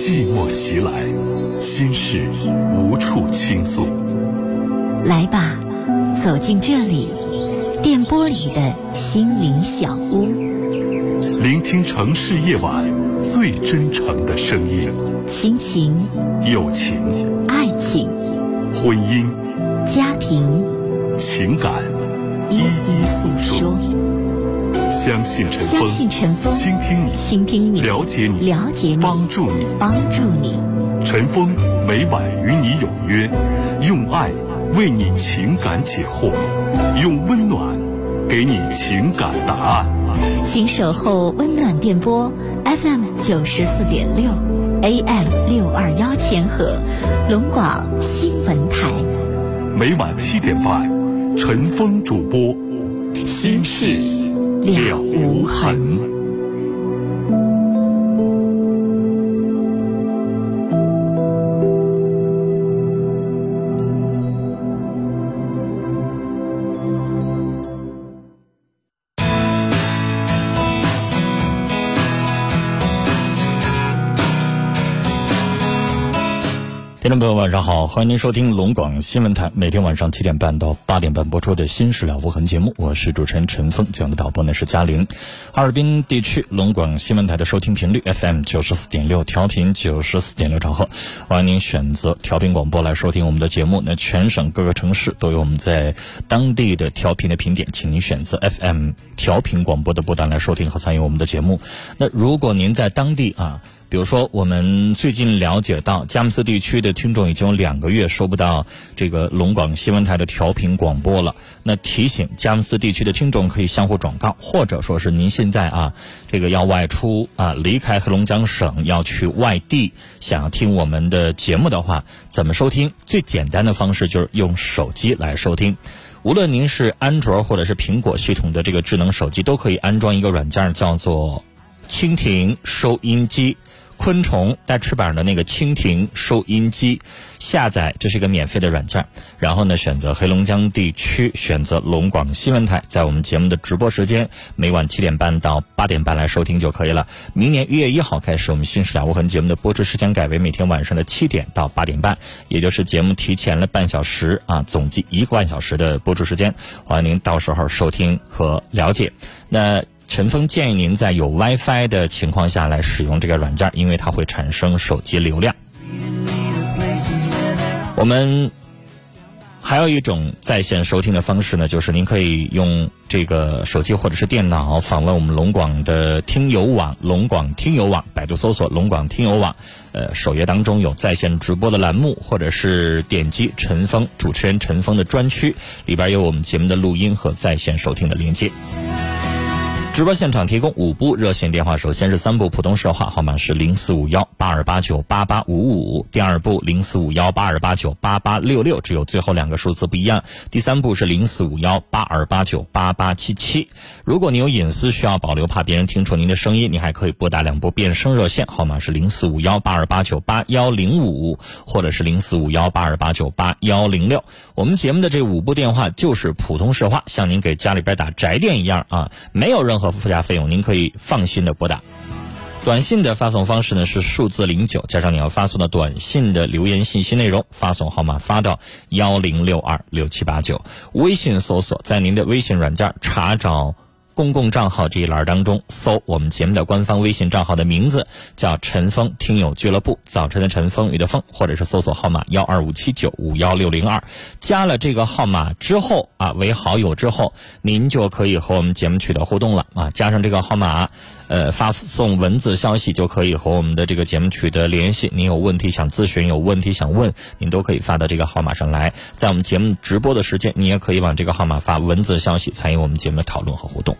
寂寞袭来，心事无处倾诉。来吧，走进这里，电波里的心灵小屋，聆听城市夜晚最真诚的声音。亲情、友情、爱情、婚姻、家庭、情感，一一诉说。相信陈峰，相信陈峰，倾听你，倾听你，了解你，了解你，帮助你，帮助你。陈峰每晚与你有约，用爱为你情感解惑，用温暖给你情感答案。请守候温暖电波 FM 九十四点六，AM 六二幺千赫，龙广新闻台。每晚七点半，陈峰主播，心事了无痕。听众朋友，晚上好，欢迎您收听龙广新闻台每天晚上七点半到八点半播出的《新事了无痕》节目，我是主持人陈峰，讲的导播呢是嘉玲。哈尔滨地区龙广新闻台的收听频率 FM 九十四点六，调频九十四点六兆赫，欢迎您选择调频广播来收听我们的节目。那全省各个城市都有我们在当地的调频的频点，请您选择 FM 调频广播的波段来收听和参与我们的节目。那如果您在当地啊。比如说，我们最近了解到，佳木斯地区的听众已经有两个月收不到这个龙广新闻台的调频广播了。那提醒佳木斯地区的听众可以相互转告，或者说是您现在啊，这个要外出啊，离开黑龙江省要去外地，想要听我们的节目的话，怎么收听？最简单的方式就是用手机来收听。无论您是安卓或者是苹果系统的这个智能手机，都可以安装一个软件，叫做蜻蜓收音机。昆虫带翅膀的那个蜻蜓收音机，下载这是一个免费的软件。然后呢，选择黑龙江地区，选择龙广新闻台，在我们节目的直播时间，每晚七点半到八点半来收听就可以了。明年一月一号开始，我们《新事了无痕》节目的播出时间改为每天晚上的七点到八点半，也就是节目提前了半小时啊，总计一个半小时的播出时间。欢迎您到时候收听和了解。那。陈峰建议您在有 WiFi 的情况下来使用这个软件，因为它会产生手机流量。我们还有一种在线收听的方式呢，就是您可以用这个手机或者是电脑访问我们龙广的听友网，龙广听友网，百度搜索龙广听友网，呃，首页当中有在线直播的栏目，或者是点击陈峰主持人陈峰的专区，里边有我们节目的录音和在线收听的链接。直播现场提供五部热线电话，首先是三部普通市话，号码是零四五幺八二八九八八五五；第二部零四五幺八二八九八八六六，只有最后两个数字不一样；第三部是零四五幺八二八九八八七七。如果你有隐私需要保留，怕别人听出您的声音，你还可以拨打两部变声热线，号码是零四五幺八二八九八幺零五，或者是零四五幺八二八九八幺零六。我们节目的这五部电话就是普通市话，像您给家里边打宅电一样啊，没有任何。和附加费用，您可以放心的拨打。短信的发送方式呢是数字零九加上你要发送的短信的留言信息内容，发送号码发到幺零六二六七八九。微信搜索，在您的微信软件查找。公共账号这一栏当中，搜我们节目的官方微信账号的名字，叫“陈峰听友俱乐部”，早晨的陈峰雨的峰，或者是搜索号码幺二五七九五幺六零二，加了这个号码之后啊，为好友之后，您就可以和我们节目取得互动了啊，加上这个号码。呃，发送文字消息就可以和我们的这个节目取得联系。您有问题想咨询，有问题想问，您都可以发到这个号码上来。在我们节目直播的时间，你也可以往这个号码发文字消息，参与我们节目的讨论和互动。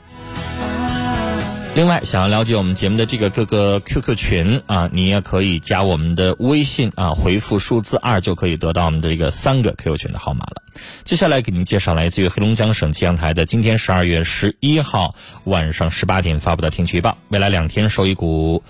另外，想要了解我们节目的这个各个 QQ 群啊，你也可以加我们的微信啊，回复数字二就可以得到我们的这个三个 QQ 群的号码了。接下来给您介绍来自于黑龙江省气象台的今天十二月十一号晚上十八点发布的天气预报：未来两天受一股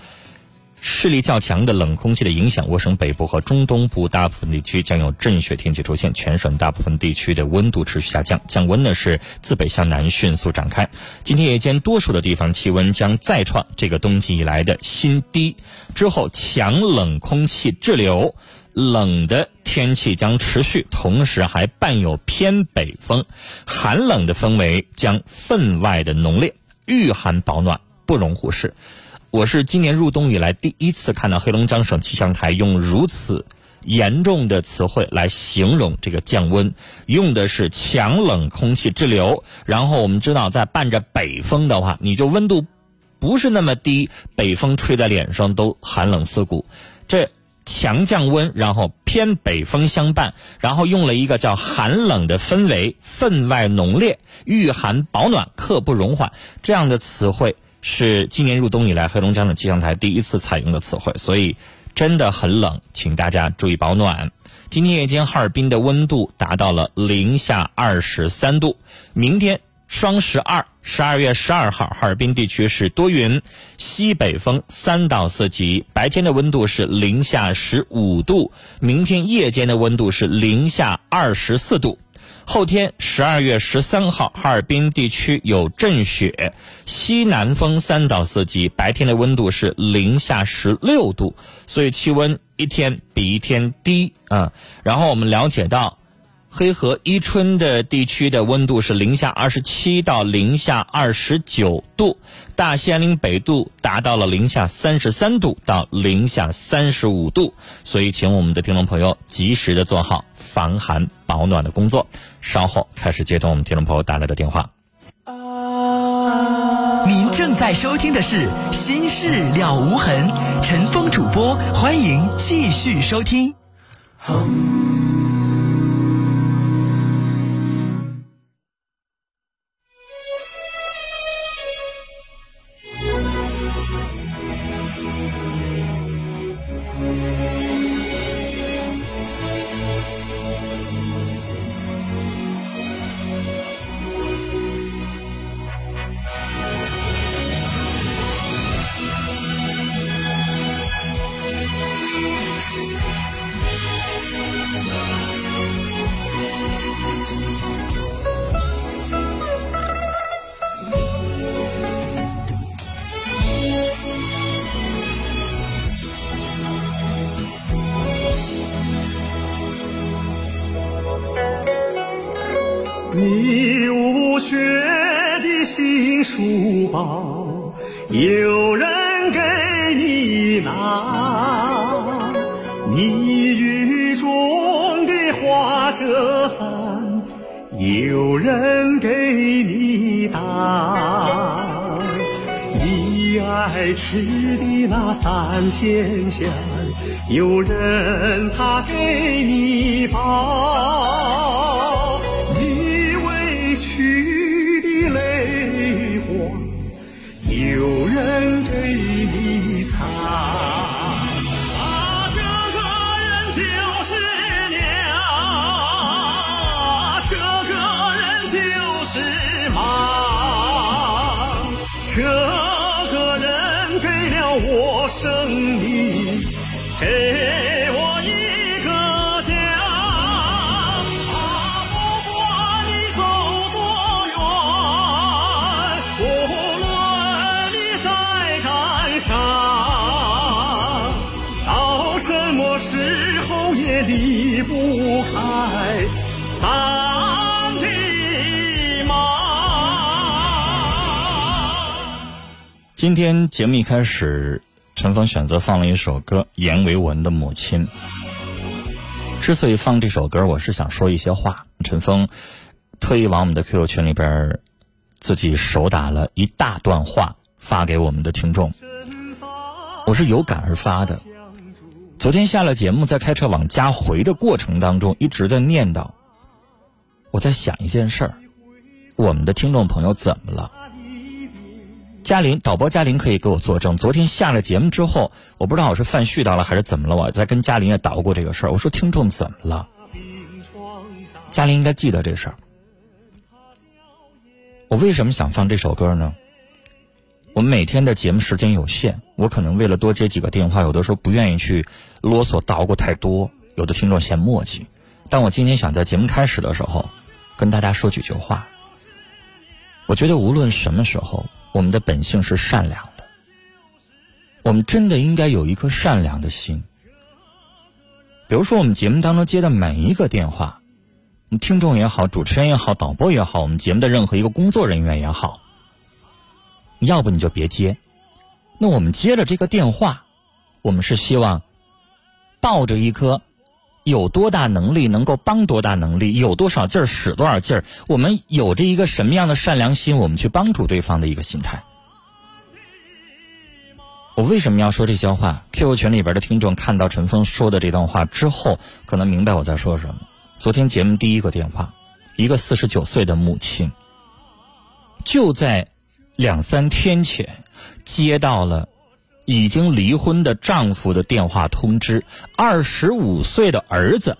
势力较强的冷空气的影响，我省北部和中东部大部分地区将有阵雪天气出现，全省大部分地区的温度持续下降，降温呢是自北向南迅速展开。今天夜间多数的地方气温将再创这个冬季以来的新低，之后强冷空气滞留。冷的天气将持续，同时还伴有偏北风，寒冷的氛围将分外的浓烈，御寒保暖不容忽视。我是今年入冬以来第一次看到黑龙江省气象台用如此严重的词汇来形容这个降温，用的是强冷空气滞留。然后我们知道，在伴着北风的话，你就温度不是那么低，北风吹在脸上都寒冷刺骨。这。强降温，然后偏北风相伴，然后用了一个叫寒冷的氛围，分外浓烈，御寒保暖，刻不容缓这样的词汇是今年入冬以来黑龙江的气象台第一次采用的词汇，所以真的很冷，请大家注意保暖。今天夜间哈尔滨的温度达到了零下二十三度，明天。双十二，十二月十二号，哈尔滨地区是多云，西北风三到四级，白天的温度是零下十五度，明天夜间的温度是零下二十四度。后天十二月十三号，哈尔滨地区有阵雪，西南风三到四级，白天的温度是零下十六度，所以气温一天比一天低啊。然后我们了解到。黑河伊春的地区的温度是零下二十七到零下二十九度，大兴安岭北度达到了零下三十三度到零下三十五度，所以请我们的听众朋友及时的做好防寒保暖的工作。稍后开始接通我们听众朋友打来的电话。您正在收听的是《心事了无痕》，陈峰主播，欢迎继续收听。你今天节目一开始，陈峰选择放了一首歌，阎维文的《母亲》。之所以放这首歌，我是想说一些话。陈峰特意往我们的 QQ 群里边自己手打了一大段话发给我们的听众，我是有感而发的。昨天下了节目，在开车往家回的过程当中，一直在念叨，我在想一件事儿：我们的听众朋友怎么了？嘉玲，导播嘉玲可以给我作证。昨天下了节目之后，我不知道我是犯絮叨了还是怎么了，我在跟嘉玲也捣过这个事儿。我说听众怎么了？嘉玲应该记得这事儿。我为什么想放这首歌呢？我们每天的节目时间有限，我可能为了多接几个电话，有的时候不愿意去啰嗦捣鼓太多，有的听众嫌磨叽。但我今天想在节目开始的时候，跟大家说几句话。我觉得无论什么时候，我们的本性是善良的，我们真的应该有一颗善良的心。比如说，我们节目当中接的每一个电话，我们听众也好，主持人也好，导播也好，我们节目的任何一个工作人员也好。要不你就别接，那我们接了这个电话，我们是希望抱着一颗有多大能力能够帮多大能力，有多少劲儿使多少劲儿，我们有着一个什么样的善良心，我们去帮助对方的一个心态。我为什么要说这些话？QQ 群里边的听众看到陈峰说的这段话之后，可能明白我在说什么。昨天节目第一个电话，一个四十九岁的母亲，就在。两三天前，接到了已经离婚的丈夫的电话通知，二十五岁的儿子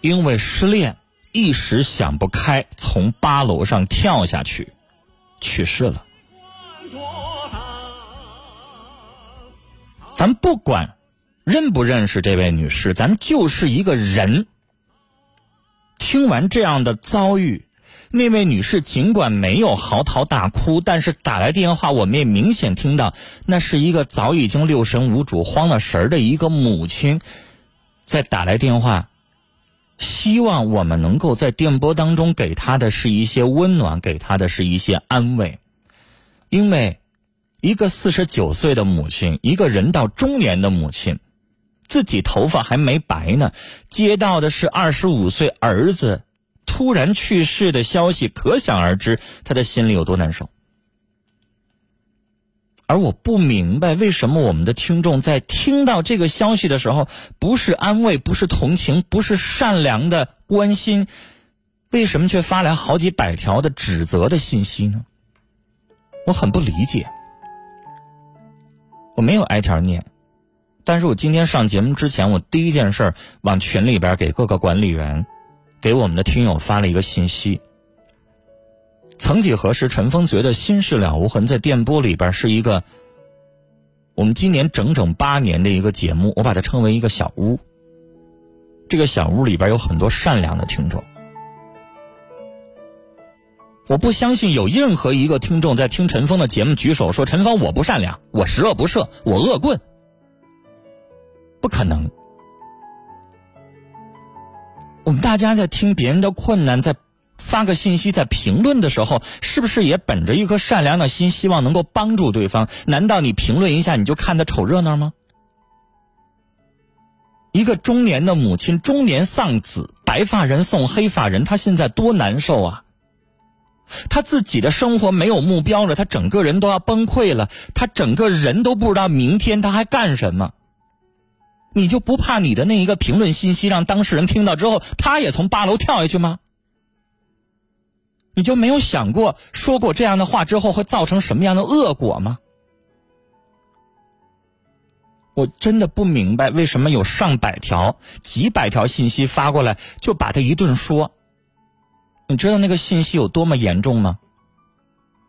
因为失恋一时想不开，从八楼上跳下去，去世了。咱不管认不认识这位女士，咱就是一个人。听完这样的遭遇。那位女士尽管没有嚎啕大哭，但是打来电话，我们也明显听到，那是一个早已经六神无主、慌了神儿的一个母亲，在打来电话，希望我们能够在电波当中给她的是一些温暖，给她的是一些安慰，因为一个四十九岁的母亲，一个人到中年的母亲，自己头发还没白呢，接到的是二十五岁儿子。突然去世的消息，可想而知，他的心里有多难受。而我不明白，为什么我们的听众在听到这个消息的时候，不是安慰，不是同情，不是善良的关心，为什么却发来好几百条的指责的信息呢？我很不理解。我没有挨条念，但是我今天上节目之前，我第一件事往群里边给各个管理员。给我们的听友发了一个信息。曾几何时，陈峰觉得《心事了无痕》在电波里边是一个我们今年整整八年的一个节目，我把它称为一个小屋。这个小屋里边有很多善良的听众。我不相信有任何一个听众在听陈峰的节目举手说：“陈峰，我不善良，我十恶不赦，我恶棍。”不可能。我们大家在听别人的困难，在发个信息、在评论的时候，是不是也本着一颗善良的心，希望能够帮助对方？难道你评论一下你就看他瞅热闹吗？一个中年的母亲，中年丧子，白发人送黑发人，他现在多难受啊！他自己的生活没有目标了，他整个人都要崩溃了，他整个人都不知道明天他还干什么。你就不怕你的那一个评论信息让当事人听到之后，他也从八楼跳下去吗？你就没有想过说过这样的话之后会造成什么样的恶果吗？我真的不明白为什么有上百条、几百条信息发过来就把他一顿说。你知道那个信息有多么严重吗？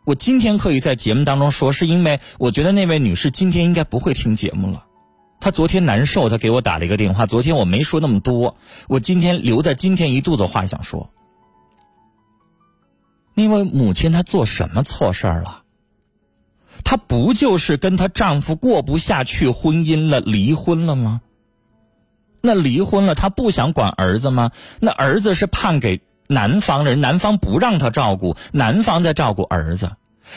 我今天可以在节目当中说，是因为我觉得那位女士今天应该不会听节目了。他昨天难受，他给我打了一个电话。昨天我没说那么多，我今天留在今天一肚子话想说。因为母亲她做什么错事儿了？她不就是跟她丈夫过不下去婚姻了，离婚了吗？那离婚了，她不想管儿子吗？那儿子是判给男方人，男方不让她照顾，男方在照顾儿子，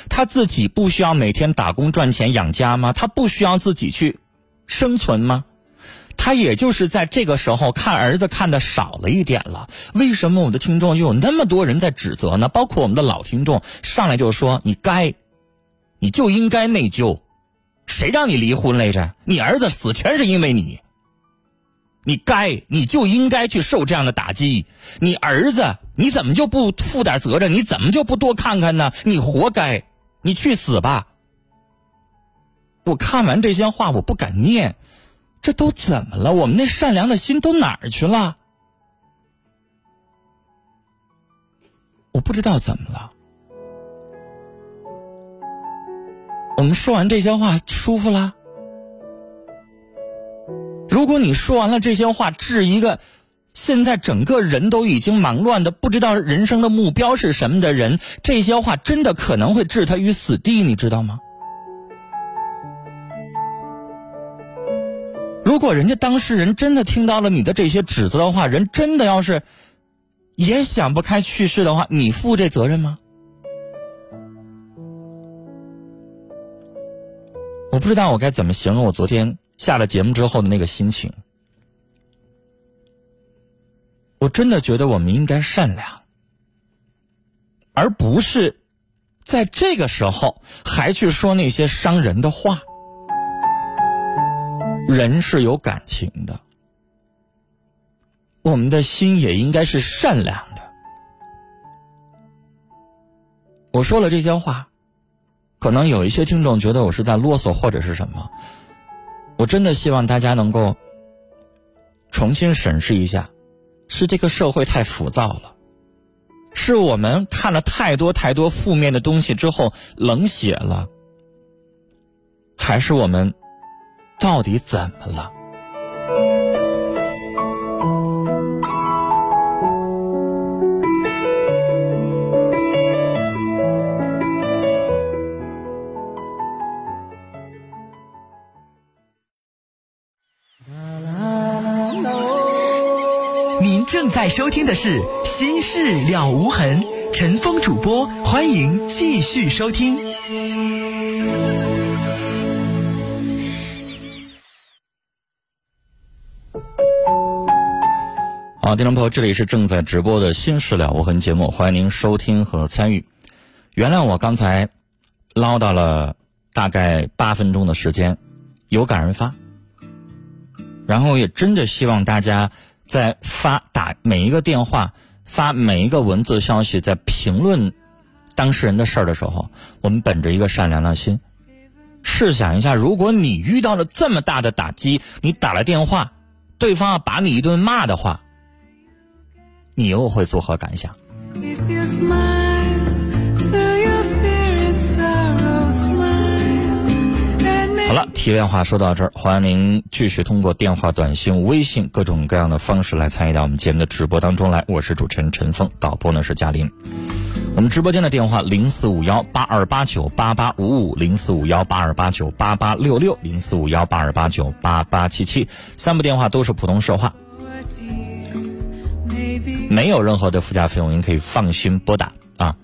她自己不需要每天打工赚钱养家吗？她不需要自己去？生存吗？他也就是在这个时候看儿子看的少了一点了。为什么我的听众就有那么多人在指责呢？包括我们的老听众上来就说：“你该，你就应该内疚，谁让你离婚来着？你儿子死全是因为你。你该，你就应该去受这样的打击。你儿子，你怎么就不负点责任？你怎么就不多看看呢？你活该，你去死吧！”我看完这些话，我不敢念，这都怎么了？我们那善良的心都哪儿去了？我不知道怎么了。我们说完这些话舒服啦。如果你说完了这些话，治一个现在整个人都已经忙乱的不知道人生的目标是什么的人，这些话真的可能会置他于死地，你知道吗？如果人家当事人真的听到了你的这些指责的话，人真的要是也想不开去世的话，你负这责任吗？我不知道我该怎么形容我昨天下了节目之后的那个心情。我真的觉得我们应该善良，而不是在这个时候还去说那些伤人的话。人是有感情的，我们的心也应该是善良的。我说了这些话，可能有一些听众觉得我是在啰嗦或者是什么。我真的希望大家能够重新审视一下，是这个社会太浮躁了，是我们看了太多太多负面的东西之后冷血了，还是我们？到底怎么了？您正在收听的是《心事了无痕》，陈峰主播，欢迎继续收听。好，听众朋友，这里是正在直播的《新事了无痕》节目，欢迎您收听和参与。原谅我刚才唠叨了大概八分钟的时间，有感而发。然后也真的希望大家在发打每一个电话、发每一个文字消息、在评论当事人的事儿的时候，我们本着一个善良的心，试想一下，如果你遇到了这么大的打击，你打了电话，对方要把你一顿骂的话。你又会作何感想？好了，题外话说到这儿，欢迎您继续通过电话、短信、微信各种各样的方式来参与到我们节目的直播当中来。我是主持人陈峰，导播呢是嘉林。我们直播间的电话零四五幺八二八九八八五五零四五幺八二八九八八六六零四五幺八二八九八八七七，三部电话都是普通说话。没有任何的附加费用，您可以放心拨打啊。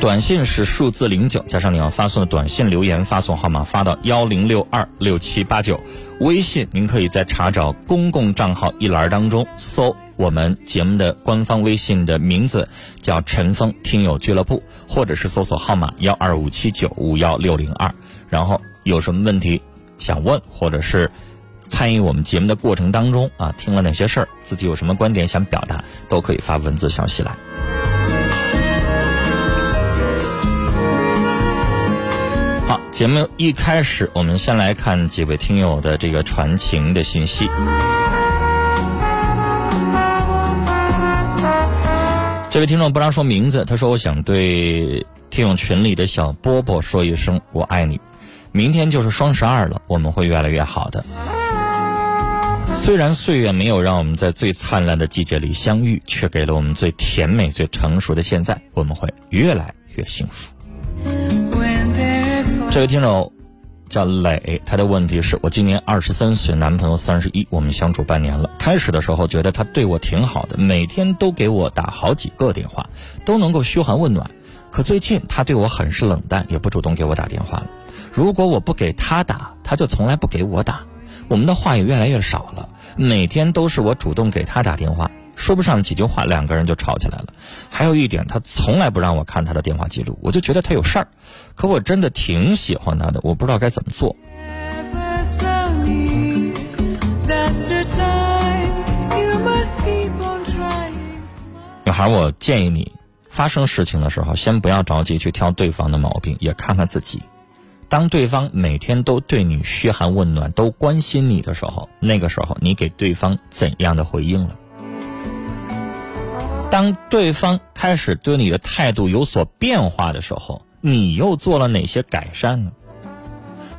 短信是数字零九加上你要发送的短信留言发送号码发到幺零六二六七八九。微信您可以在查找公共账号一栏当中搜我们节目的官方微信的名字叫陈峰听友俱乐部，或者是搜索号码幺二五七九五幺六零二。然后有什么问题想问，或者是。参与我们节目的过程当中啊，听了哪些事儿，自己有什么观点想表达，都可以发文字消息来。好，节目一开始，我们先来看几位听友的这个传情的信息。这位听众不让说名字，他说：“我想对听友群里的小波波说一声，我爱你。明天就是双十二了，我们会越来越好的。”虽然岁月没有让我们在最灿烂的季节里相遇，却给了我们最甜美、最成熟的现在。我们会越来越幸福。这位听众叫磊，他的问题是我今年二十三岁，男朋友三十一，我们相处半年了。开始的时候觉得他对我挺好的，每天都给我打好几个电话，都能够嘘寒问暖。可最近他对我很是冷淡，也不主动给我打电话了。如果我不给他打，他就从来不给我打。我们的话也越来越少了，每天都是我主动给他打电话，说不上几句话，两个人就吵起来了。还有一点，他从来不让我看他的电话记录，我就觉得他有事儿。可我真的挺喜欢他的，我不知道该怎么做。女孩，我建议你，发生事情的时候，先不要着急去挑对方的毛病，也看看自己。当对方每天都对你嘘寒问暖、都关心你的时候，那个时候你给对方怎样的回应了？当对方开始对你的态度有所变化的时候，你又做了哪些改善呢？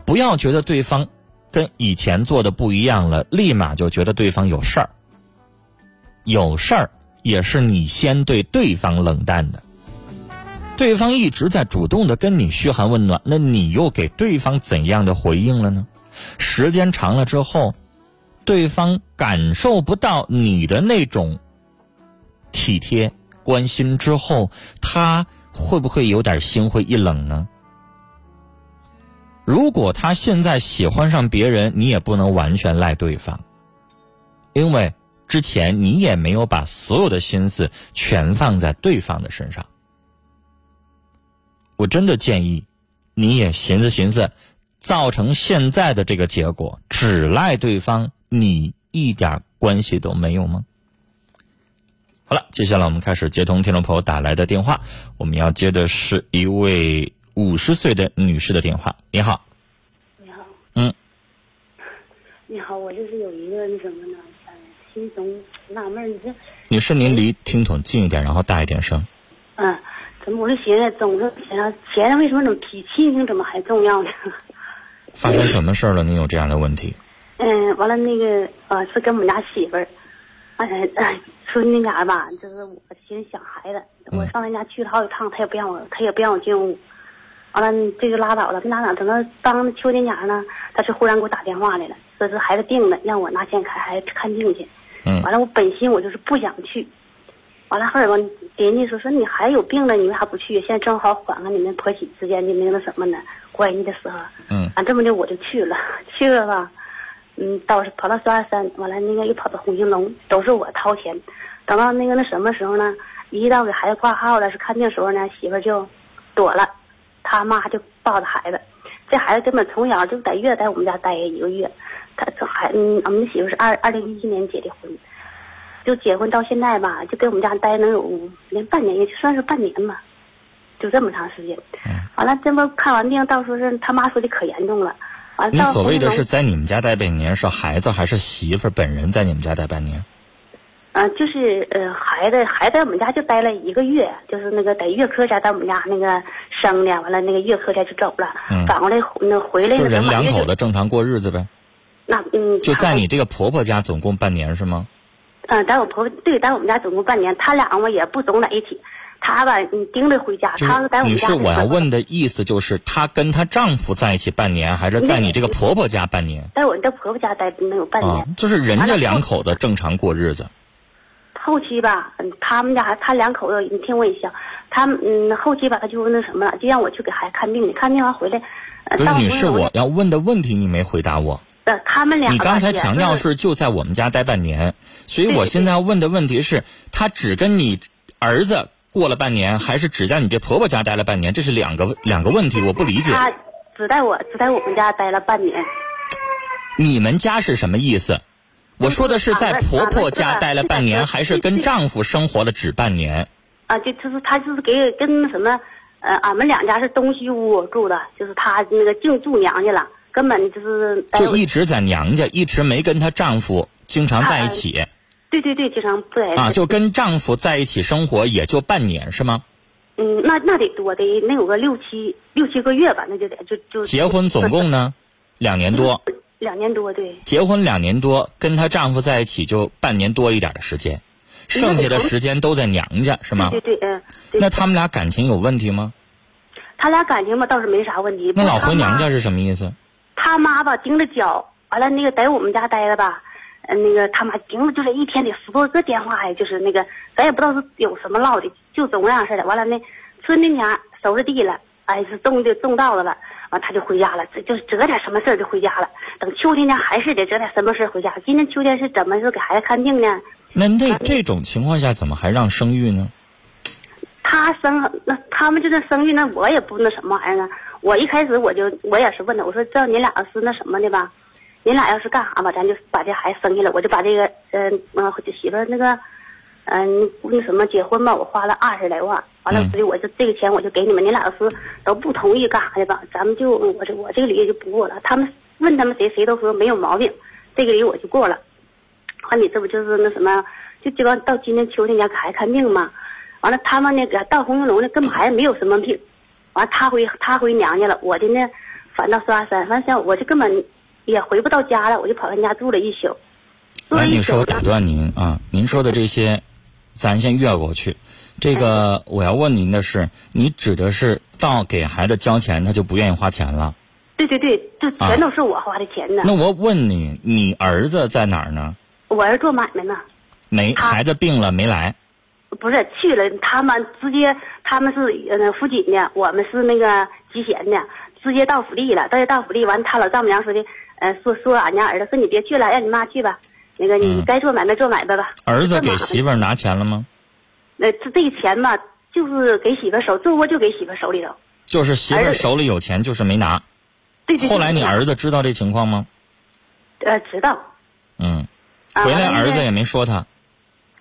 不要觉得对方跟以前做的不一样了，立马就觉得对方有事儿。有事儿也是你先对对方冷淡的。对方一直在主动的跟你嘘寒问暖，那你又给对方怎样的回应了呢？时间长了之后，对方感受不到你的那种体贴关心之后，他会不会有点心灰意冷呢？如果他现在喜欢上别人，你也不能完全赖对方，因为之前你也没有把所有的心思全放在对方的身上。我真的建议，你也寻思寻思，造成现在的这个结果，只赖对方，你一点关系都没有吗？好了，接下来我们开始接通听众朋友打来的电话，我们要接的是一位五十岁的女士的电话。你好，你好，嗯，你好，我就是有一个那什么呢，呃，心中纳闷，你这，女士您离听筒近一点，然后大一点声。嗯，怎么我就寻思，总是想钱为什么怎么比亲情怎么还重要呢？发生什么事儿了？你有这样的问题？嗯，完了那个呃，是跟我们家媳妇儿，哎哎，说那家吧，就是我寻思想孩子，我上他家去了好几趟，他也不让我，他也不让我进屋。完了，这就拉倒了，没拉倒。等到当秋天前呢，他是忽然给我打电话来了，说是孩子病了，让我拿钱看孩子看病去。嗯完了，我本心我就是不想去。完了后来吧，人家说说你孩子有病了，你为啥不去？现在正好缓和你们婆媳之间的那个什么呢关系的时候。嗯啊，这么的我就去了，去了吧，嗯，到跑到双山，完了那个又跑到红星龙，都是我掏钱。等到那个那什么时候呢？一到给孩子挂号了，是看病时候呢，媳妇就躲了，他妈就抱着孩子。这孩子根本从小就在月在我们家待一个月，他这孩嗯，我们媳妇是二二零一七年结的婚，就结婚到现在吧，就跟我们家待能有连半年，也就算是半年吧，就这么长时间。完了，这不看完病，到时候是他妈说的可严重了。完了，到您所谓的是在你们家待半年，是孩子还是媳妇本人在你们家待半年？呃，就是呃，孩子孩子在我们家就待了一个月，就是那个在月科家在我们家那个生的，完了那个月科家就走了，嗯反过来那回来就人两口子正常过日子呗。那嗯，就在你这个婆婆家总共半年是吗？嗯，在我婆婆对，在我们家总共半年，他俩嘛也不总在一起，他吧你盯着回家，就他是在我们家女士，我要问的意思就是，她跟她丈夫在一起半年，还是在你这个婆婆家半年？在我这婆婆家待能有半年。啊，就是人家两口子正常过日子。后期吧，嗯，他们家他两口子，你听我一下，他们嗯后期吧，他就那什么了，就让我去给孩子看病去，看病完回来，呃，不是女士，我要问的问题你没回答我。呃，他们俩你刚才强调是就在我们家待半年，所以我现在要问的问题是，他只跟你儿子过了半年，还是只在你这婆婆家待了半年？这是两个两个问题，我不理解。他只在我只在我们家待了半年，你们家是什么意思？我说的是在婆婆家待了半年，还是跟丈夫生活了只半年？啊，就就是他就是给跟什么，呃，俺们两家是东西屋住的，就是她那个净住娘家了，根本就是就一直在娘家，一直没跟她丈夫经常在一起对对对，经常不在一起啊，就跟丈夫在一起生活也就半年是吗？嗯，那那得多得能有个六七六七个月吧，那就得就就结婚总共呢两年多，两年多，对。结婚两年多，跟她丈夫在一起就半年多一点的时间，剩下的时间都在娘家是吗？对对对，嗯。那他们俩感情有问题吗？他俩感情吧倒是没啥问题。那老回娘家是什么意思？他妈吧盯着脚，完了那个在我们家待着吧，呃，那个他妈盯着就是一天得十多个电话呀，就是那个咱也不知道是有什么唠的，就总那样似的。完了那春天前收拾地了，哎是种的种稻子了，完他就回家了，这就是折点什么事儿就回家了。等秋天呢还是得折点什么事儿回家。今年秋天是怎么是给孩子看病呢？那那这种情况下怎么还让生育呢？他生那他们就那生育那我也不那什么玩意儿呢。我一开始我就我也是问他，我说这你俩要是那什么的吧，你俩要是干啥吧，咱就把这孩子生下来，我就把这个嗯嗯媳妇那个嗯那什么结婚吧，我花了二十来万，完了嗯所以我就这个钱我就给你们，你俩要是都不同意干啥的吧，咱们就我这我这个礼就不过了。他们问他们谁谁都说没有毛病，这个礼我就过了。完你这不就是那什么，就基本上到今年秋天家给孩子看病嘛。完了，他们那个到红星楼呢，根本还没有什么病。完了，他回他回娘家了，我的呢，返到双山，完事我就根本也回不到家了，我就跑他家住了一宿。住来，了一宿女士，我打断您啊，您说的这些，咱先越过去。这个我要问您的是，你指的是到给孩子交钱，他就不愿意花钱了？对对对，就全都是我花的钱呢。那我问你，你儿子在哪儿呢？我儿做买卖呢，没，孩子病了没来？不是去了，他们直接他们是呃福锦的，我们是那个集贤的，直接到福利了。到这到福利完，他老丈母娘说的，呃，说说俺家儿子说你别去了，让你妈去吧。那个你嗯该做买卖做买卖吧。儿子给媳妇儿拿钱了吗？那，这这钱吧，就是给媳妇儿手，这窝就给媳妇儿手里头。就是媳妇手里有钱，就是没拿。对对对。后来你儿子知道这情况吗？呃知道，嗯，啊回来儿子也没说他，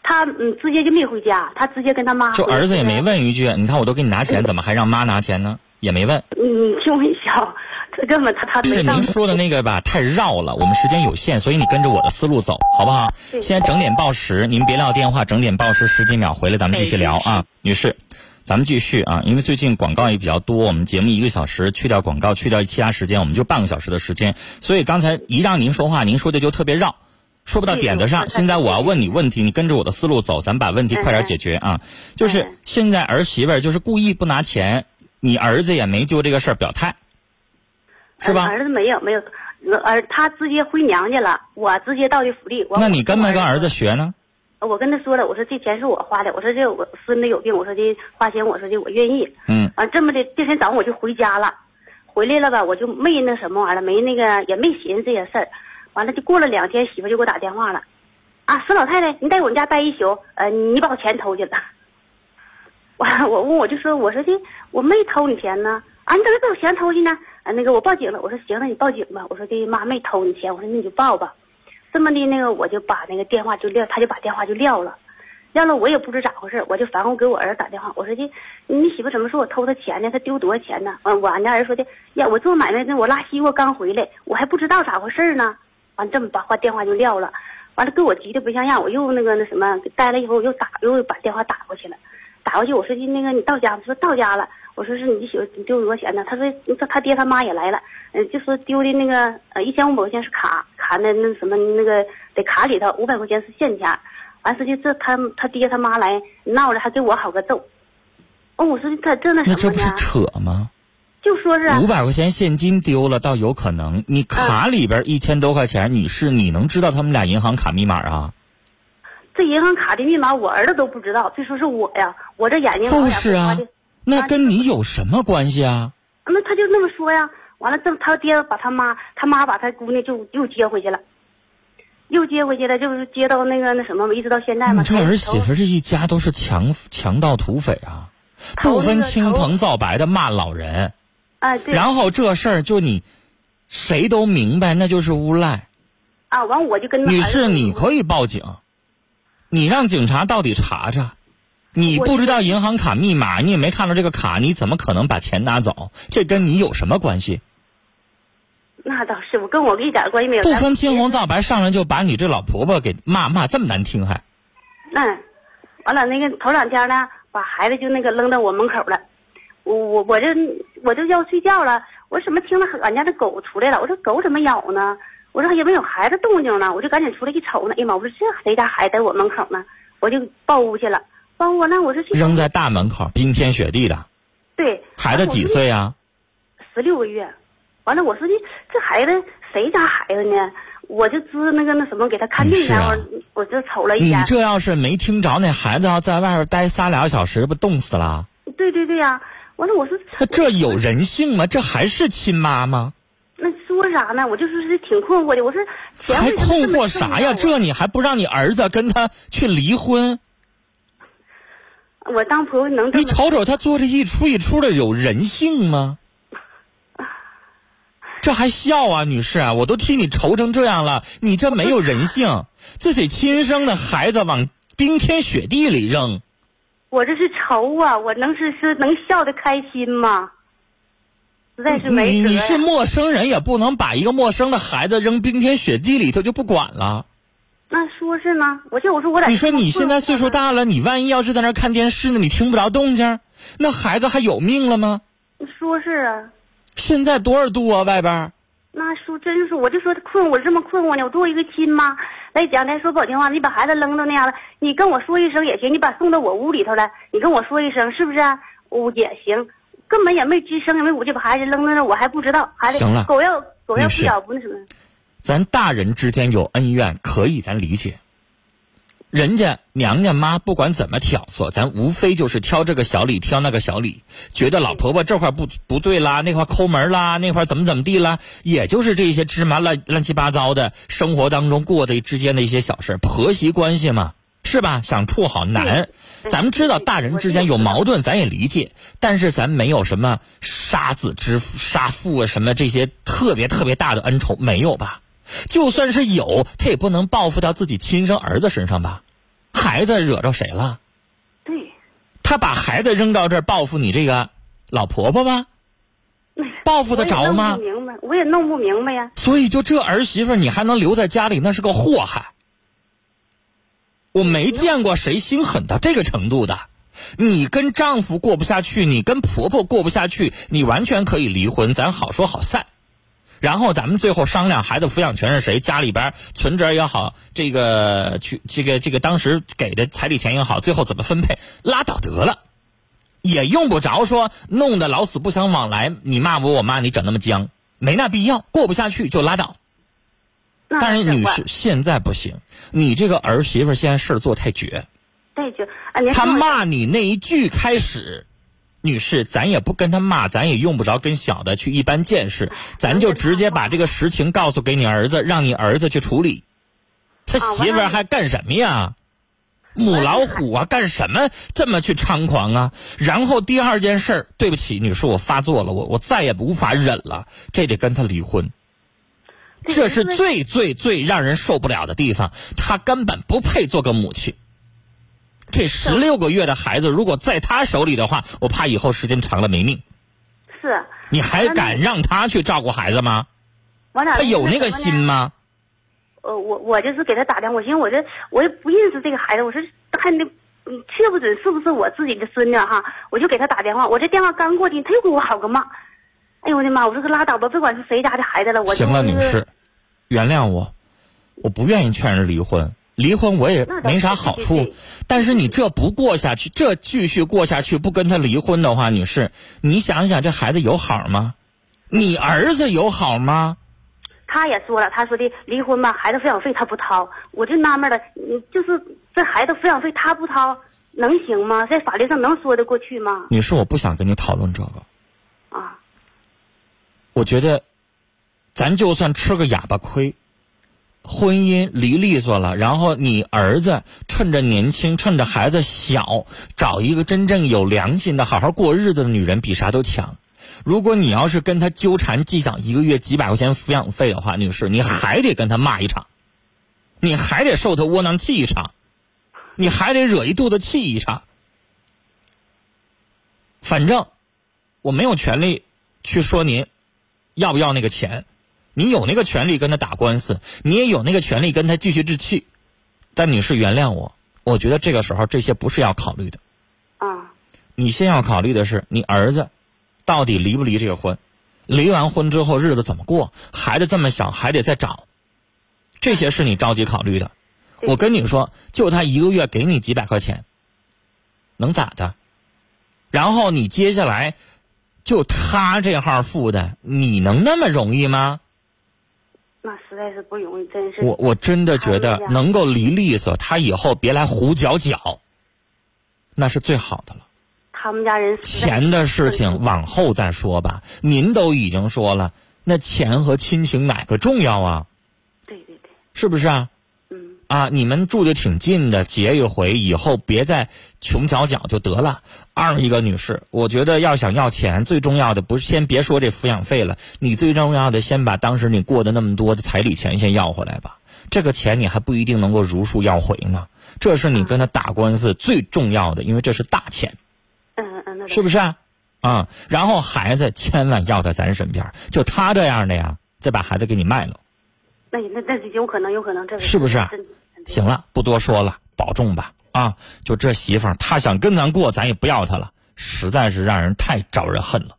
他嗯直接就没回家，他直接跟他妈就儿子也没。问一句，你看我都给你拿钱，怎么还让妈拿钱呢？也没问。你你听我一下，他根本他他是没是您说的那个吧，太绕了，我们时间有限，所以你跟着我的思路走，好不好？对现在整点报时，您别撂电话，整点报时十几秒回来，咱们继续聊啊，女士，咱们继续啊，因为最近广告也比较多，我们节目一个小时，去掉广告，去掉其他时间，我们就半个小时的时间，所以刚才一让您说话，您说的就特别绕。说不到点子上，现在我要问你问题，你跟着我的思路走，咱们把问题快点解决啊！就是嗯现在儿媳妇儿就是故意不拿钱，你儿子也没就这个事儿表态，是吧呃？儿子没有没有，儿他直接回娘家了，我直接到的福利。那你跟没跟儿子？学呢？我跟他说了，我说这钱是我花的，我说这我孙子有病，我说这花钱，我说的我愿意。嗯，完这么的，第二天早上我就回家了，回来了吧，我就没那什么玩意儿，没那个也没寻思这些事儿。完了就过了两天，媳妇就给我打电话了，啊，死老太太，你在我们家待一宿，呃，你把我钱偷去了。完，我问我就说，我说的我没偷你钱呢，啊，你怎么把我钱偷去呢？啊，那个我报警了，我说行，那你报警吧。我说的妈没偷你钱，我说那你就报吧。这么的，那个我就把那个电话就撂，他就把电话就撂了，撂了我也不知咋回事，我就反复给我儿子打电话，我说的你媳妇怎么说我偷他钱呢？他丢多少钱呢？完，我俺家儿子说的呀，我做买卖那，我拉西瓜刚回来，我还不知道咋回事呢。完这么把话电话就撂了，完了给我急的不像样，我又那个那什么，待了以后我又打又把电话打过去了，打过去我说的那个你到家吗？说到家了。我说是你媳妇丢多少钱呢？他说他他爹他妈也来了，嗯，就说丢的那个呃一千五百块钱是卡卡那那什么那个在卡里头五百块钱是现钱，完事就这他他爹他妈来闹了，还给我好个揍。哦，我说他这那什那这不是么？扯吗？就说是啊五百块钱现金丢了倒有可能，你卡里边一千多块钱，女士，你能知道他们俩银行卡密码啊？这银行卡的密码我儿子都不知道，这说是我呀，我这眼睛就是啊，那跟你有什么关系啊？那他就那么说呀。完了，这他爹把他妈，他妈把他姑娘就又接回去了，又接回去了，就是接到那个那什么，一直到现在嘛。你这儿媳妇这一家都是强强盗土匪啊，不分青红皂白的骂老人，啊，对然后这事儿就你谁都明白，那就是诬赖。啊，完我就跟他女士，你可以报警，你让警察到底查查。你不知道银行卡密码，你也没看到这个卡，你怎么可能把钱拿走？这跟你有什么关系？那倒是，我跟我一点关系没有。不分青红皂白，上来就把你这老婆婆给骂骂这么难听还？嗯，完了那个头两天呢，把孩子就那个扔到我门口了，我我我这我就要睡觉了，我怎么听到俺家的狗出来了？我说狗怎么咬呢？我说也没有孩子动静呢，我就赶紧出来一瞅呢，哎呀妈！我说这谁家孩子在我门口呢？我就抱屋去了，抱屋呢，我说扔在大门口，冰天雪地的，对孩子几？岁啊？十六个月。完了，我说这这孩子谁家孩子呢？我就知那个那什么给他看病去，是啊我我就瞅了一眼你，这要是没听着，那孩子要在外边待仨俩小时，不冻死了？对对对呀、完了，我说那这有人性吗？这还是亲妈吗？那说啥呢？我就是是挺困惑的。我说钱还困惑啥呀？这你还不让你儿子跟他去离婚？我当婆婆能你瞅瞅他做这一出一出的，有人性吗？这还笑啊，女士啊，我都替你愁成这样了，你这没有人性，自己亲生的孩子往冰天雪地里扔，我这是愁啊！我能是是能笑得开心吗？实在是没你你是陌生人，也不能把一个陌生的孩子扔冰天雪地里头就不管了。那说是呢，我就我说我在你说你现在岁数大了，你万一要是在那儿看电视呢，你听不着动静，那孩子还有命了吗？说是啊，现在多少度啊？外边那说真是，我就说困，我这么困惑呢，我做一个亲妈来讲，咱说不好听话，你把孩子扔到那样了，你跟我说一声也行，你把送到我屋里头来，你跟我说一声是不是、啊？我也行，根本也没吱声，也没我就把孩子扔到那，我还不知道，孩子行了狗要狗要不咬不那什么，咱大人之间有恩怨，可以咱理解。人家娘家妈不管怎么挑唆，咱无非就是挑这个小理，挑那个小理，觉得老婆婆这块不不对啦，那块抠门啦，那块怎么怎么地啦，也就是这些芝麻乱乱七八糟的生活当中过的之间的一些小事，婆媳关系嘛，是吧？想处好难。咱们知道大人之间有矛盾，咱也理解，但是咱没有什么杀子之、杀父啊，什么这些特别特别大的恩仇，没有吧？就算是有，他也不能报复到自己亲生儿子身上吧？孩子惹着谁了？对，他把孩子扔到这儿报复你这个老婆婆吗？报复得着吗明白，我也弄不明白呀。所以就这儿媳妇，你还能留在家里，那是个祸害。我没见过谁心狠到这个程度的。你跟丈夫过不下去，你跟婆婆过不下去，你完全可以离婚，咱好说好散。然后咱们最后商量孩子抚养权是谁，家里边存折也好，这个去这个这个当时给的彩礼钱也好，最后怎么分配，拉倒得了，也用不着说弄得老死不相往来，你骂我我骂你，整那么僵，没那必要，过不下去就拉倒。但是女士现在不行，你这个儿媳妇现在事儿做太绝，太绝。啊，您她骂你那一句开始，女士，咱也不跟他骂，咱也用不着跟小的去一般见识，咱就直接把这个实情告诉给你儿子，让你儿子去处理。他啊媳妇儿还干什么呀？母老虎啊，干什么这么去猖狂啊？然后第二件事儿，对不起，女士，我发作了，我我再也无法忍了，这得跟他离婚。这是最最最让人受不了的地方，他根本不配做个母亲。这十六个月的孩子，如果在他手里的话，我怕以后时间长了没命。是你还敢让他去照顾孩子吗？他有那个心吗？呃，我我就是给他打电话，我寻思我这我也不认识这个孩子，我说看那嗯确不准是不是我自己的孙女哈，我就给他打电话，我这电话刚过去，他又给我好个骂，哎呦我的妈！我说可拉倒吧，不管是谁家的孩子了，我就行了，女士，原谅我，我不愿意劝人离婚，离婚我也没啥好处。但是你这不过下去，这继续过下去，不跟他离婚的话，女士，你想想这孩子有好吗？你儿子有好吗？他也说了，他说的离婚吧，孩子抚养费他不掏，我就纳闷了，你就是这孩子抚养费他不掏，能行吗？在法律上能说得过去吗？女士，我不想跟你讨论这个。啊，我觉得，咱就算吃个哑巴亏，婚姻离利索了，然后你儿子趁着年轻，趁着孩子小，找一个真正有良心的、好好过日子的女人，比啥都强。如果你要是跟他纠缠计较一个月几百块钱抚养费的话，女士，你还得跟他骂一场，你还得受他窝囊气一场，你还得惹一肚子气一场。反正我没有权利去说您要不要那个钱，你有那个权利跟他打官司，你也有那个权利跟他继续置气。但你是原谅我，我觉得这个时候这些不是要考虑的，啊，你先要考虑的是你儿子到底离不离这个婚，离完婚之后日子怎么过，孩子这么小还得再找，这些是你着急考虑的。我跟你说，就他一个月给你几百块钱，能咋的？然后你接下来就他这号负担，你能那么容易吗？那实在是不容易，真是。我我真的觉得能够离利索，他以后别来胡搅搅，那是最好的了。他们家人钱的事情往后再说吧。您都已经说了，那钱和亲情哪个重要啊？对对对，是不是啊？嗯，啊，你们住的挺近的，结一回以后别再穷搅搅就得了。二一个女士，我觉得要想要钱，最重要的不是先别说这抚养费了，你最重要的先把当时你过的那么多的彩礼钱先要回来吧。这个钱你还不一定能够如数要回呢，这是你跟他打官司最重要的，因为这是大钱。嗯嗯嗯，是不是啊？啊、然后孩子千万要在咱身边，就他这样的呀，再把孩子给你卖了，那那那是有可能，有可能这个是不是行了，不多说了，保重吧啊！就这媳妇儿，她想跟咱过，咱也不要她了，实在是让人太招人恨了。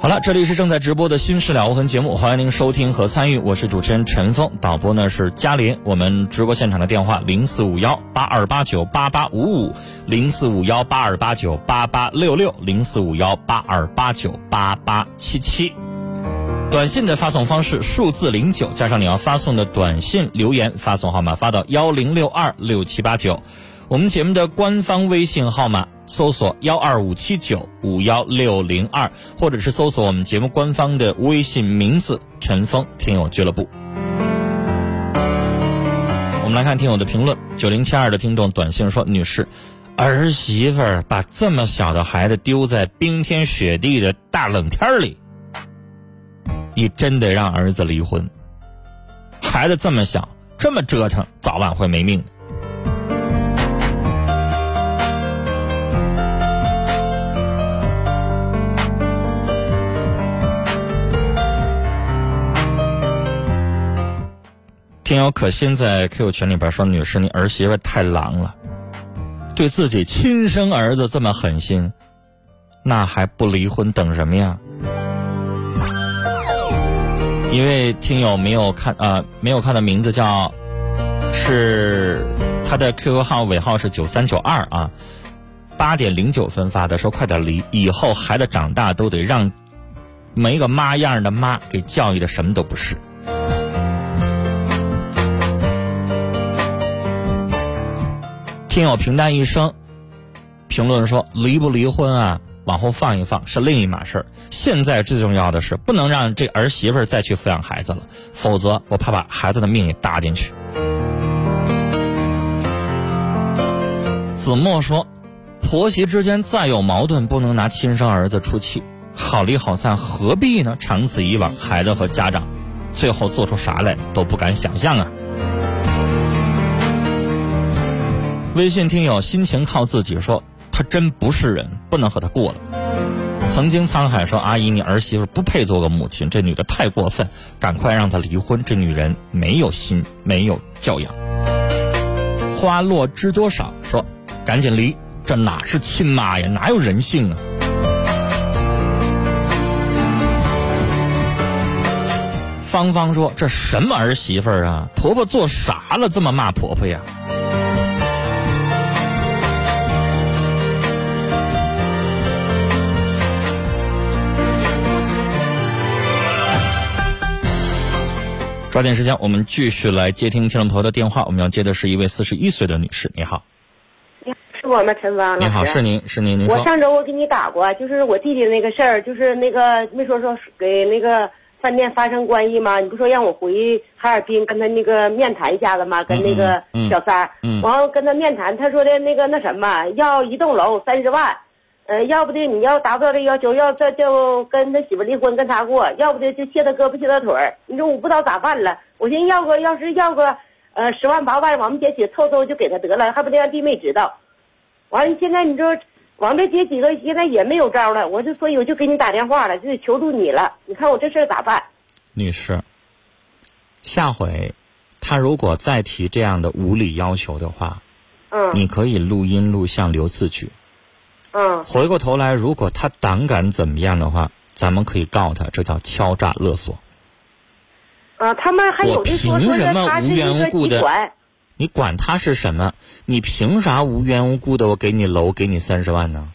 好了，这里是正在直播的《新事了无痕》节目，欢迎您收听和参与，我是主持人陈峰，导播呢是嘉林。我们直播现场的电话零四五幺八二八九八八五五，零四五幺八二八九八八六六，零四五幺八二八九八八七七。短信的发送方式数字零九加上你要发送的短信留言发送号码发到幺零六二六七八九。我们节目的官方微信号码搜索幺二五七九五幺六零二，或者是搜索我们节目官方的微信名字“陈峰听友俱乐部”。我们来看听友的评论，九零七二的听众短信说：“女士，儿媳妇儿把这么小的孩子丢在冰天雪地的大冷天里，你真得让儿子离婚。孩子这么小，这么折腾，早晚会没命。”听友可心在 QQ 群里边说：“女士，你儿媳妇太狼了，对自己亲生儿子这么狠心，那还不离婚等什么呀？”一位听友没有看呃没有看的名字叫是他的 QQ 号尾号是九三九二啊，八点零九分发的，说快点离，以后孩子长大都得让没个妈样的妈给教育的什么都不是。听友平淡一生评论说：“离不离婚啊，往后放一放是另一码事儿。现在最重要的是，不能让这儿媳妇儿再去抚养孩子了，否则我怕把孩子的命也搭进去。”子墨说：“婆媳之间再有矛盾，不能拿亲生儿子出气，好离好散何必呢？长此以往，孩子和家长最后做出啥来都不敢想象啊。”微信听友心情靠自己说，他真不是人，不能和他过了。曾经沧海说，阿姨你儿媳妇不配做个母亲，这女的太过分，赶快让她离婚。这女人没有心，没有教养。花落知多少说，赶紧离，这哪是亲妈呀，哪有人性啊？芳芳说，这什么儿媳妇啊？婆婆做啥了，这么骂婆婆呀？抓紧时间，我们继续来接听听众朋友的电话。我们要接的是一位四十一岁的女士，你好。是我吗，陈芳？你好，是您，是您，您我。上周我给你打过，就是我弟弟那个事儿，就是那个没说说给那个饭店发生关系吗？你不说让我回哈尔滨跟他那个面谈一下子吗？跟那个小三儿，嗯完后跟他面谈，他说的那个那什么，要一栋楼三十万。呃，要不的你要达不到这要求，要这就跟他媳妇离婚，跟他过；要不的就卸他胳膊卸他腿儿。你说我不知道咋办了，我寻思要个要是要个呃十万八万，我们姐姐凑凑就给他得了，还不得让弟妹知道。完了，现在你说王这姐几个现在也没有招了，我就所以我就给你打电话了，就得求助你了。你看我这事儿咋办？女士，下回他如果再提这样的无理要求的话，嗯你可以录音录像留字据。嗯回过头来，如果他胆敢怎么样的话，咱们可以告他，这叫敲诈勒索。啊，他们还有的说我凭什么无缘无故的。你管他是什么？你凭啥无缘无故的我给你楼给你三十万呢？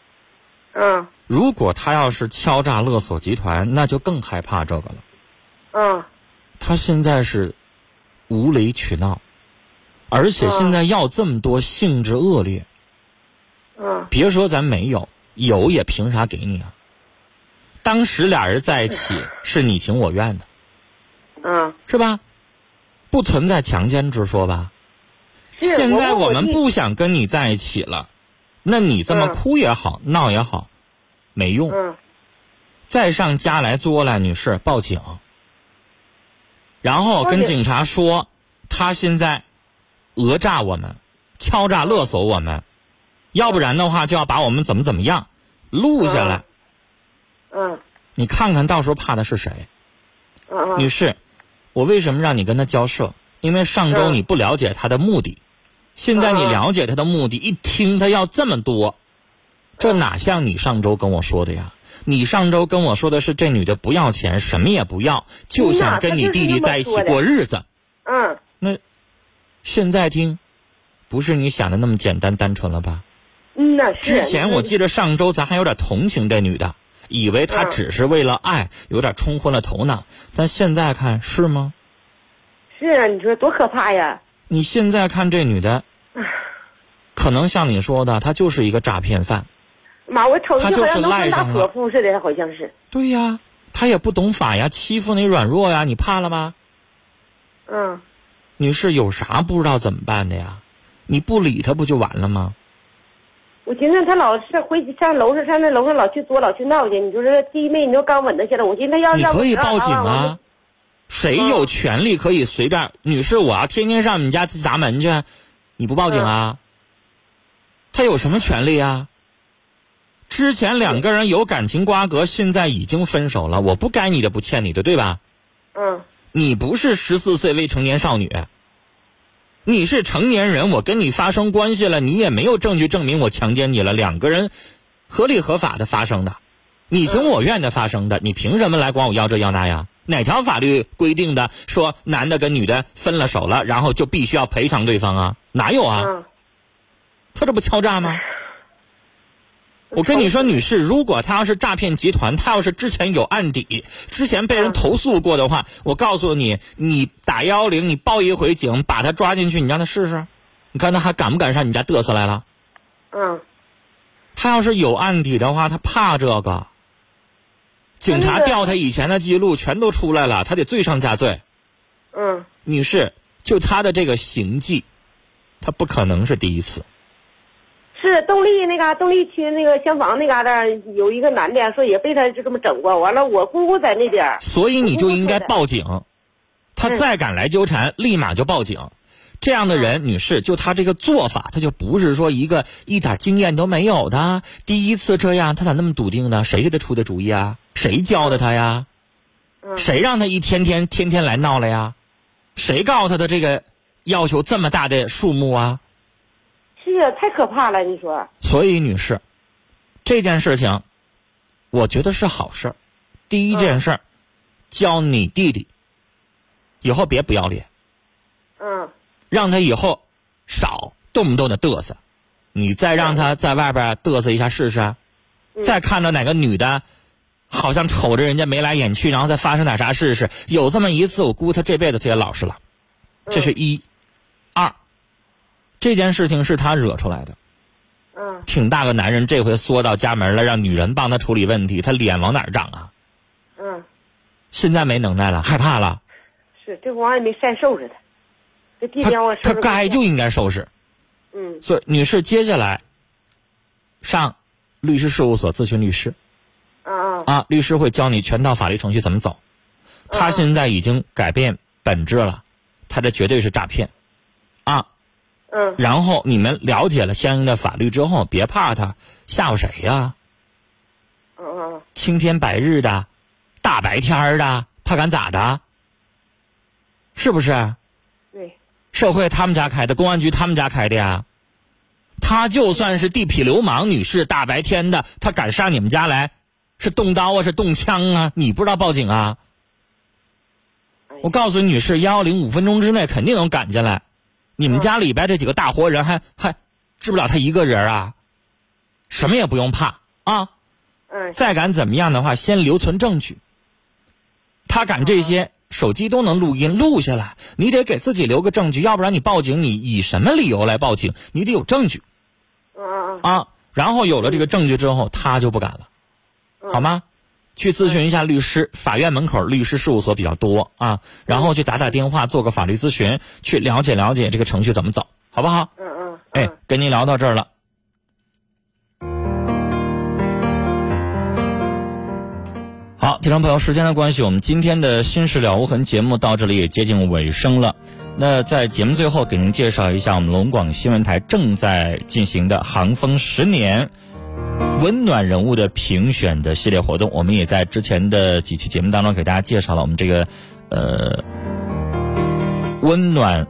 嗯如果他要是敲诈勒索集团，那就更害怕这个了。嗯他现在是无理取闹，而且现在要这么多，性质恶劣。嗯别说咱没有，有也凭啥给你啊？当时俩人在一起是你情我愿的，嗯，是吧？不存在强奸之说吧？现在我们不想跟你在一起了，那你这么嗯哭也好，闹也好，没用。嗯再上家来作来，女士报警，然后跟警警察说他现在讹诈我们，敲诈勒索我们，要不然的话就要把我们怎么怎么样，录下来。嗯你看看到时候怕的是谁？嗯嗯女士，我为什么让你跟他交涉？因为上周嗯你不了解他的目的，现在你嗯了解他的目的，一听他要这么多，这哪像你上周跟我说的呀？你上周跟我说的是这女的不要钱，什么也不要，就想跟你弟弟在一起过日子。嗯，那现在听，不是你想的那么简单单纯了吧？嗯呐，是。之前我记得上周咱还有点同情这女的，以为她嗯只是为了爱，有点冲昏了头脑。但现在看是吗？是啊，你说多可怕呀！你现在看这女的，可能像你说的，她就是一个诈骗犯。妈，我瞅着他就是好像农村大赖上了泼妇似的，好像是。对呀，她也不懂法呀，欺负你软弱呀，你怕了吗？嗯，女士有啥不知道怎么办的呀？你不理她不就完了吗？我寻思他老是回上楼上上那楼上老去作老去闹去，你说这弟妹，你都刚稳当下来，我寻思他要你可以报警啊！谁有权利可以随便？女士，我要天天上你家去砸门去，你不报警啊？他有什么权利啊？之前两个人有感情瓜葛，现在已经分手了，我不该你的不欠你的，对吧？嗯你不是十四岁未成年少女，你是成年人，我跟你发生关系了，你也没有证据证明我强奸你了，两个人合理合法的发生的，你情我愿的发生的，你凭什么来管我要这要那呀？哪条法律规定的说男的跟女的分了手了，然后就必须要赔偿对方啊？哪有啊？嗯，他这不敲诈吗？我跟你说，女士，如果他要是诈骗集团，他要是之前有案底，之前被人投诉过的话，我告诉你，你打幺幺零，你报一回警，把他抓进去，你让他试试，你看他还敢不敢上你家嘚瑟来了？嗯，他要是有案底的话，他怕这个。警察调他以前的记录全都出来了，他得罪上加罪。嗯，女士，就他的这个行迹，他不可能是第一次。是动力那嘎、动力区那个厢房那嘎达有一个男的说也被他就这么整过，完了我姑姑在那边，所以你就应该报警。他嗯再敢来纠缠，立马就报警。这样的人，女士，就他这个做法，他就不是说一个一点经验都没有的，第一次这样，他咋那么笃定呢？谁给他出的主意啊？谁教的他呀？嗯谁让他一天天天天来闹了呀？谁告诉他的这个要求这么大的数目啊？是啊，太可怕了，你说，所以，女士，这件事情，我觉得是好事儿。第一件事儿，教你弟弟，以后别不要脸。嗯。让他以后少动不动的嘚瑟，你再让他在外边嘚瑟一下试试，再看到哪个女的，好像瞅着人家眉来眼去，然后再发生点啥试试，有这么一次，我估他这辈子他也老实了。这是一，二，这件事情是他惹出来的，嗯。挺大个男人，这回缩到家门了，让女人帮他处理问题，他脸往哪儿长啊？嗯，现在没能耐了，害怕了，是这玩意儿没善收拾他，这地我收拾他该就应该收拾。嗯。所以，女士，接下来上律师事务所咨询律师。啊啊。啊，律师会教你全套法律程序怎么走。他现在已经改变本质了，他这绝对是诈骗。啊。嗯然后你们了解了相应的法律之后，别怕他，吓唬谁呀、嗯嗯青天白日的，大白天的，他敢咋的？是不是？对，社会他们家开的，公安局他们家开的呀。他就算是地痞流氓，女士，大白天的，他敢上你们家来，是动刀啊，是动枪啊？你不知道报警啊？我告诉你，女士，幺幺零五分钟之内肯定能赶进来。你们家里边这几个大活人还还治不了他一个人啊？什么也不用怕啊！嗯再敢怎么样的话，先留存证据。他敢这些，手机都能录音录下来，你得给自己留个证据，要不然你报警，你以什么理由来报警？你得有证据嗯嗯啊。然后有了这个证据之后，他就不敢了，好吗？去咨询一下律师，法院门口律师事务所比较多啊。然后去打打电话，做个法律咨询，去了解了解这个程序怎么走，好不好？嗯嗯，哎，跟您聊到这儿了。好，听众朋友，时间的关系，我们今天的《心事了无痕》节目到这里也接近尾声了。那在节目最后，给您介绍一下我们龙广新闻台正在进行的“航风十年”温暖人物的评选的系列活动。我们也在之前的几期节目当中给大家介绍了我们这个呃温暖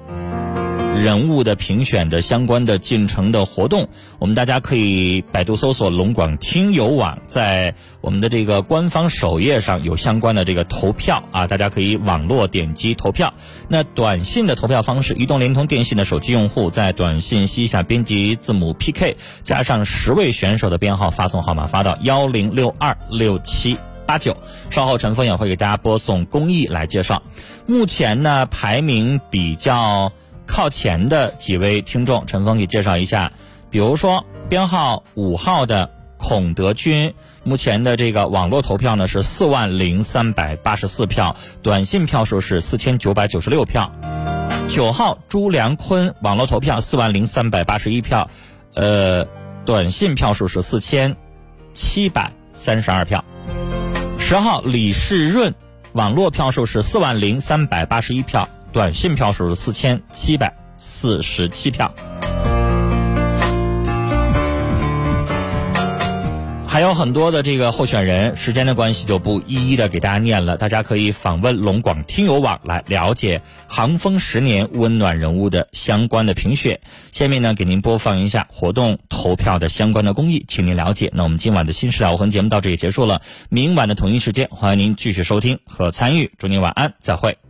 人物的评选的相关的进程的活动，我们大家可以百度搜索龙广听友网，在我们的这个官方首页上有相关的这个投票啊，大家可以网络点击投票。那短信的投票方式，移动、联通、电信的手机用户在短信息下编辑字母 PK 加上十位选手的编号发送号码发到幺零六二六七八九，稍后陈峰也会给大家播送公益来介绍。目前呢，排名比较。靠前的几位听众，陈峰给介绍一下。比如说，编号五号的孔德军，目前的这个网络投票呢是四万零三百八十四票，短信票数是四千九百九十六票。九号朱良坤，网络投票四万零三百八十一票，呃，短信票数是四千七百三十二票。十号李世润，网络票数是四万零三百八十一票。短信票数是四千七百四十七票，还有很多的这个候选人，时间的关系就不一一的给大家念了。大家可以访问龙广听友网来了解航风十年温暖人物的相关的评选。下面呢，给您播放一下活动投票的相关的公益，请您了解。那我们今晚的新事了无痕节目到这里结束了，明晚的同一时间，欢迎您继续收听和参与。祝您晚安，再会。